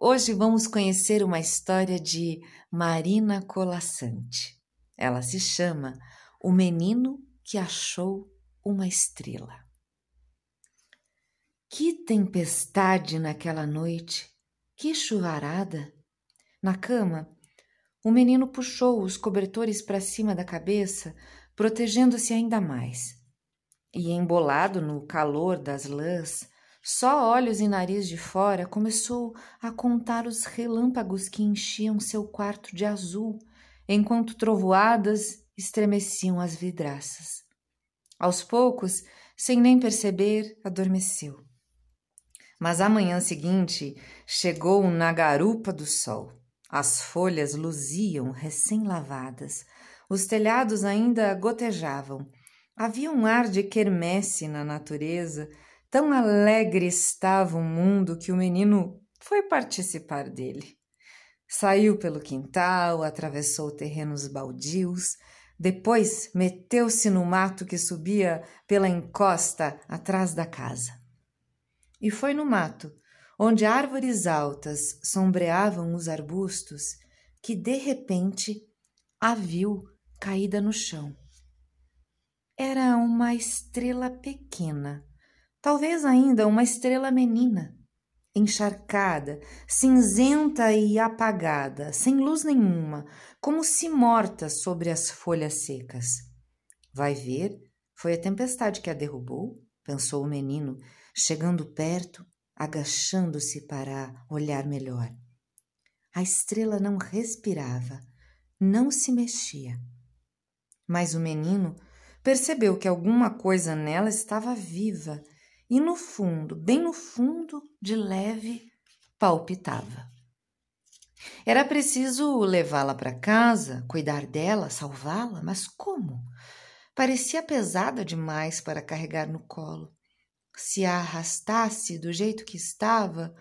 hoje vamos conhecer uma história de Marina Colassante. Ela se chama O Menino que Achou uma Estrela. Que tempestade naquela noite! Que chuvarada! Na cama, o menino puxou os cobertores para cima da cabeça, protegendo-se ainda mais. E embolado no calor das lãs, só olhos e nariz de fora, começou a contar os relâmpagos que enchiam seu quarto de azul, enquanto trovoadas estremeciam as vidraças. Aos poucos, sem nem perceber, adormeceu. Mas a manhã seguinte chegou na garupa do sol. As folhas luziam recém-lavadas, os telhados ainda gotejavam. Havia um ar de quermesse na natureza, tão alegre estava o mundo que o menino foi participar dele. Saiu pelo quintal, atravessou terrenos baldios, depois meteu-se no mato que subia pela encosta atrás da casa. E foi no mato onde árvores altas sombreavam os arbustos, que de repente a viu caída no chão. Era uma estrela pequena, talvez ainda uma estrela menina, encharcada, cinzenta e apagada, sem luz nenhuma, como se morta sobre as folhas secas. Vai ver, foi a tempestade que a derrubou, pensou o menino, chegando perto agachando-se para olhar melhor. A estrela não respirava, não se mexia. Mas o menino percebeu que alguma coisa nela estava viva e no fundo, bem no fundo, de leve, palpitava. Era preciso levá-la para casa, cuidar dela, salvá-la, mas como? Parecia pesada demais para carregar no colo se a arrastasse do jeito que estava,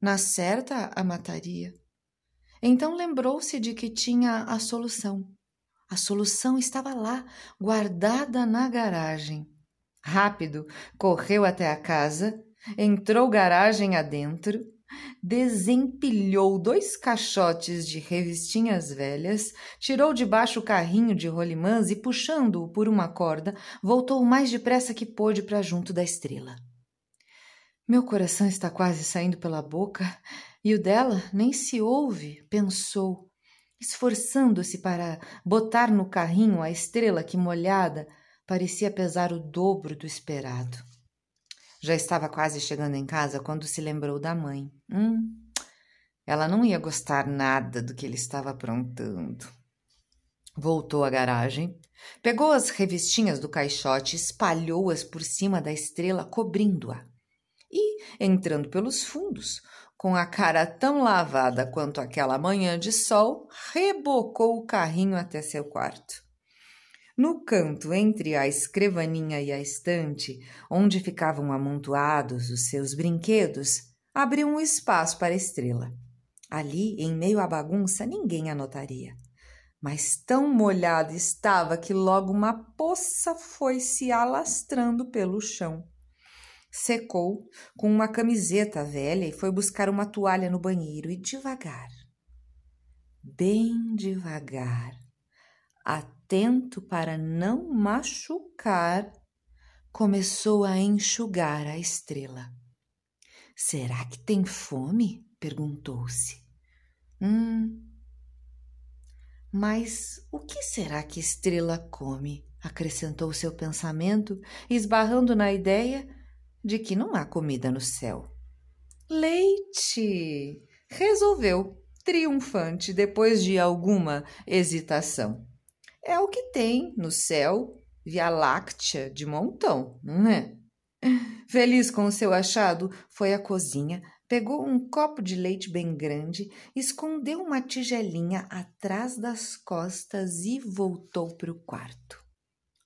na certa a mataria. Então lembrou-se de que tinha a solução. A solução estava lá, guardada na garagem. Rápido, correu até a casa, entrou garagem adentro, desempilhou dois caixotes de revistinhas velhas, tirou de baixo o carrinho de rolimãs e, puxando-o por uma corda, voltou o mais depressa que pôde para junto da estrela. Meu coração está quase saindo pela boca e o dela nem se ouve, pensou, esforçando-se para botar no carrinho a estrela que molhada parecia pesar o dobro do esperado. Já estava quase chegando em casa quando se lembrou da mãe. Hum, ela não ia gostar nada do que ele estava aprontando. Voltou à garagem, pegou as revistinhas do caixote, espalhou-as por cima da estrela, cobrindo-a e, entrando pelos fundos, com a cara tão lavada quanto aquela manhã de sol, rebocou o carrinho até seu quarto. No canto entre a escrivaninha e a estante, onde ficavam amontoados os seus brinquedos, abriu um espaço para a estrela. Ali, em meio à bagunça, ninguém a notaria. Mas tão molhada estava que logo uma poça foi se alastrando pelo chão secou com uma camiseta velha e foi buscar uma toalha no banheiro e devagar, bem devagar, atento para não machucar, começou a enxugar a estrela. Será que tem fome? perguntou-se. Hum. Mas o que será que Estrela come? acrescentou seu pensamento, esbarrando na ideia de que não há comida no céu. Leite! Resolveu, triunfante, depois de alguma hesitação. É o que tem no céu Via Láctea de montão, não é? Feliz com o seu achado, foi à cozinha, pegou um copo de leite bem grande, escondeu uma tigelinha atrás das costas e voltou para o quarto.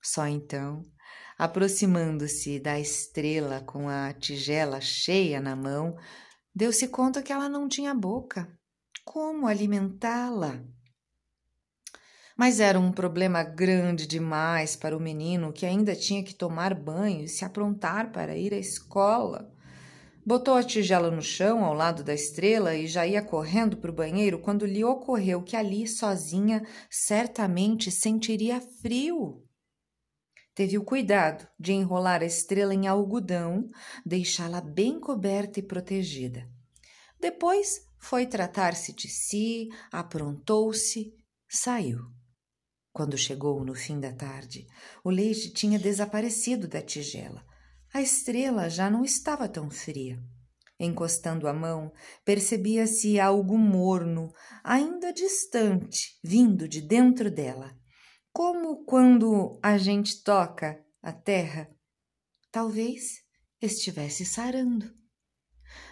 Só então, aproximando-se da estrela com a tigela cheia na mão, deu-se conta que ela não tinha boca. Como alimentá-la? Mas era um problema grande demais para o menino que ainda tinha que tomar banho e se aprontar para ir à escola. Botou a tigela no chão ao lado da estrela e já ia correndo para o banheiro quando lhe ocorreu que ali, sozinha, certamente sentiria frio. Teve o cuidado de enrolar a estrela em algodão, deixá-la bem coberta e protegida. Depois foi tratar-se de si, aprontou-se, saiu. Quando chegou no fim da tarde, o leite tinha desaparecido da tigela. A estrela já não estava tão fria. Encostando a mão, percebia-se algo morno, ainda distante, vindo de dentro dela. Como quando a gente toca a terra. Talvez estivesse sarando.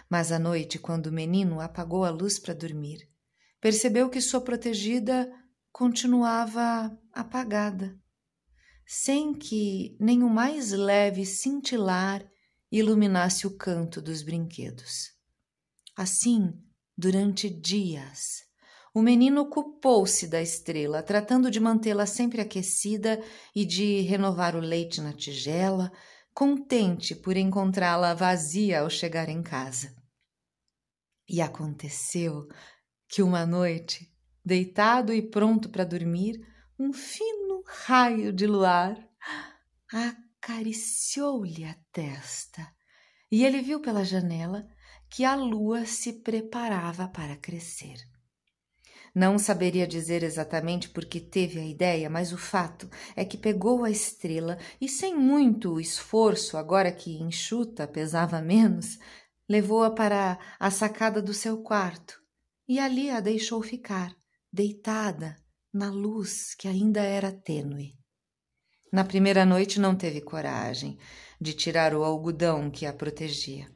Mas à noite, quando o menino apagou a luz para dormir, percebeu que sua protegida continuava apagada, sem que nem o mais leve cintilar iluminasse o canto dos brinquedos. Assim, durante dias, o menino ocupou-se da estrela, tratando de mantê-la sempre aquecida e de renovar o leite na tigela, contente por encontrá-la vazia ao chegar em casa. E aconteceu que uma noite deitado e pronto para dormir, um fino raio de luar acariciou-lhe a testa e ele viu pela janela que a lua se preparava para crescer. Não saberia dizer exatamente por que teve a ideia, mas o fato é que pegou a estrela e, sem muito esforço, agora que enxuta pesava menos, levou-a para a sacada do seu quarto e ali a deixou ficar, deitada na luz que ainda era tênue. Na primeira noite não teve coragem de tirar o algodão que a protegia,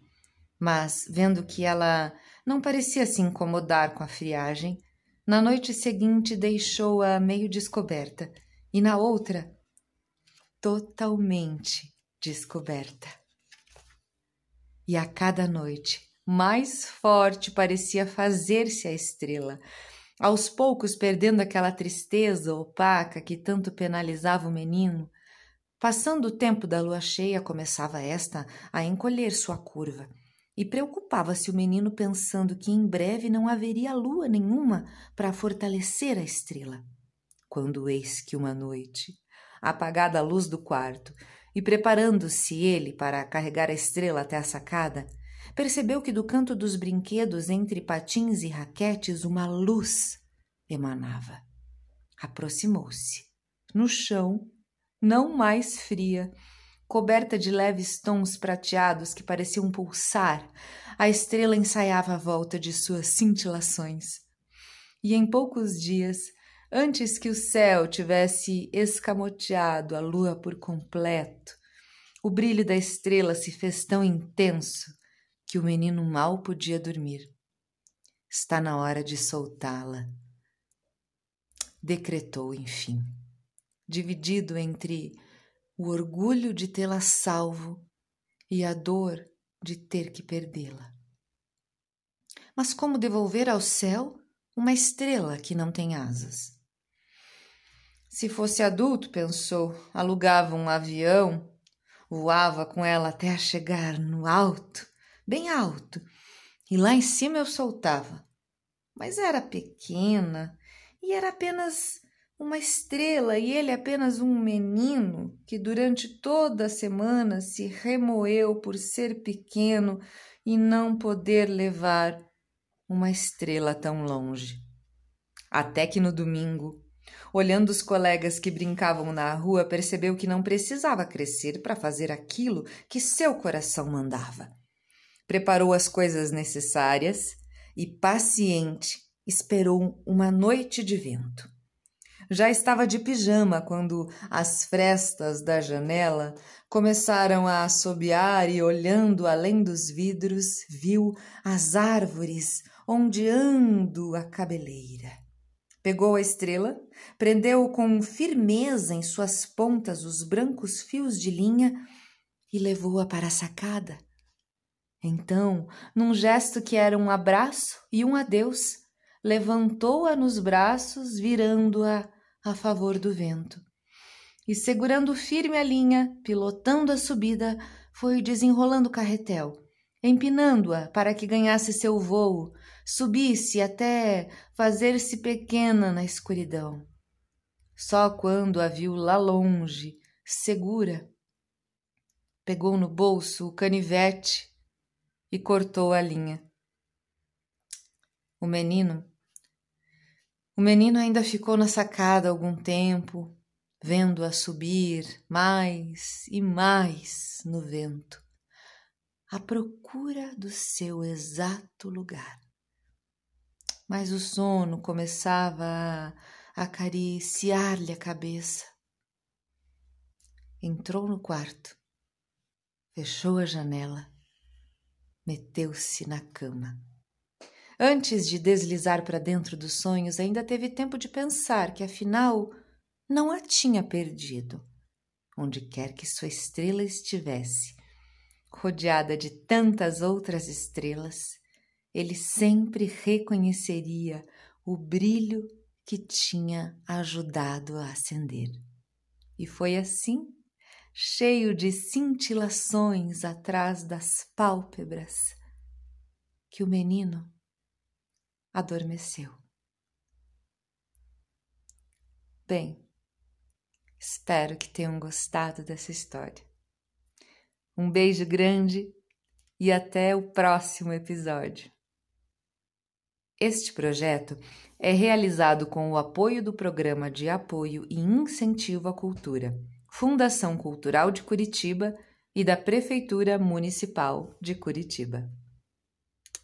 mas, vendo que ela não parecia se incomodar com a friagem, na noite seguinte deixou-a meio descoberta e na outra totalmente descoberta. E a cada noite mais forte parecia fazer-se a estrela, aos poucos perdendo aquela tristeza opaca que tanto penalizava o menino. Passando o tempo da lua cheia, começava esta a encolher sua curva, e preocupava-se o menino pensando que em breve não haveria lua nenhuma para fortalecer a estrela. Quando eis que uma noite, apagada a luz do quarto, e preparando-se ele para carregar a estrela até a sacada, percebeu que do canto dos brinquedos, entre patins e raquetes, uma luz emanava. Aproximou-se. No chão, não mais fria, coberta de leves tons prateados que pareciam pulsar, a estrela ensaiava a volta de suas cintilações. E em poucos dias, antes que o céu tivesse escamoteado a lua por completo, o brilho da estrela se fez tão intenso que o menino mal podia dormir. Está na hora de soltá-la. Decretou, enfim, dividido entre o orgulho de tê-la salvo e a dor de ter que perdê-la. Mas como devolver ao céu uma estrela que não tem asas? Se fosse adulto, pensou, alugava um avião, voava com ela até chegar no alto bem alto, e lá em cima eu soltava. Mas era pequena e era apenas uma estrela e ele apenas um menino que durante toda a semana se remoeu por ser pequeno e não poder levar uma estrela tão longe. Até que no domingo Olhando os colegas que brincavam na rua, percebeu que não precisava crescer para fazer aquilo que seu coração mandava. Preparou as coisas necessárias e, paciente, esperou uma noite de vento. Já estava de pijama quando as frestas da janela começaram a assobiar e, olhando além dos vidros, viu as árvores ondeando a cabeleira. Pegou a estrela, prendeu com firmeza em suas pontas os brancos fios de linha e levou-a para a sacada. Então, num gesto que era um abraço e um adeus, levantou-a nos braços, virando-a a favor do vento. E segurando firme a linha, pilotando a subida, foi desenrolando o carretel, empinando-a para que ganhasse seu vôo, subisse até fazer-se pequena na escuridão. Só quando a viu lá longe, segura, pegou no bolso o canivete e cortou a linha. O menino o menino ainda ficou na sacada algum tempo, vendo-a subir mais e mais no vento, à procura do seu exato lugar. Mas o sono começava a acariciar-lhe a cabeça. Entrou no quarto, fechou a janela, meteu-se na cama. Antes de deslizar para dentro dos sonhos, ainda teve tempo de pensar que, afinal, não a tinha perdido. Onde quer que sua estrela estivesse, rodeada de tantas outras estrelas, ele sempre reconheceria o brilho que tinha ajudado a acender. E foi assim, cheio de cintilações atrás das pálpebras, que o menino adormeceu. Bem, espero que tenham gostado dessa história. Um beijo grande e até o próximo episódio. Este projeto é realizado com o apoio do Programa de Apoio e Incentivo à Cultura, Fundação Cultural de Curitiba e da Prefeitura Municipal de Curitiba.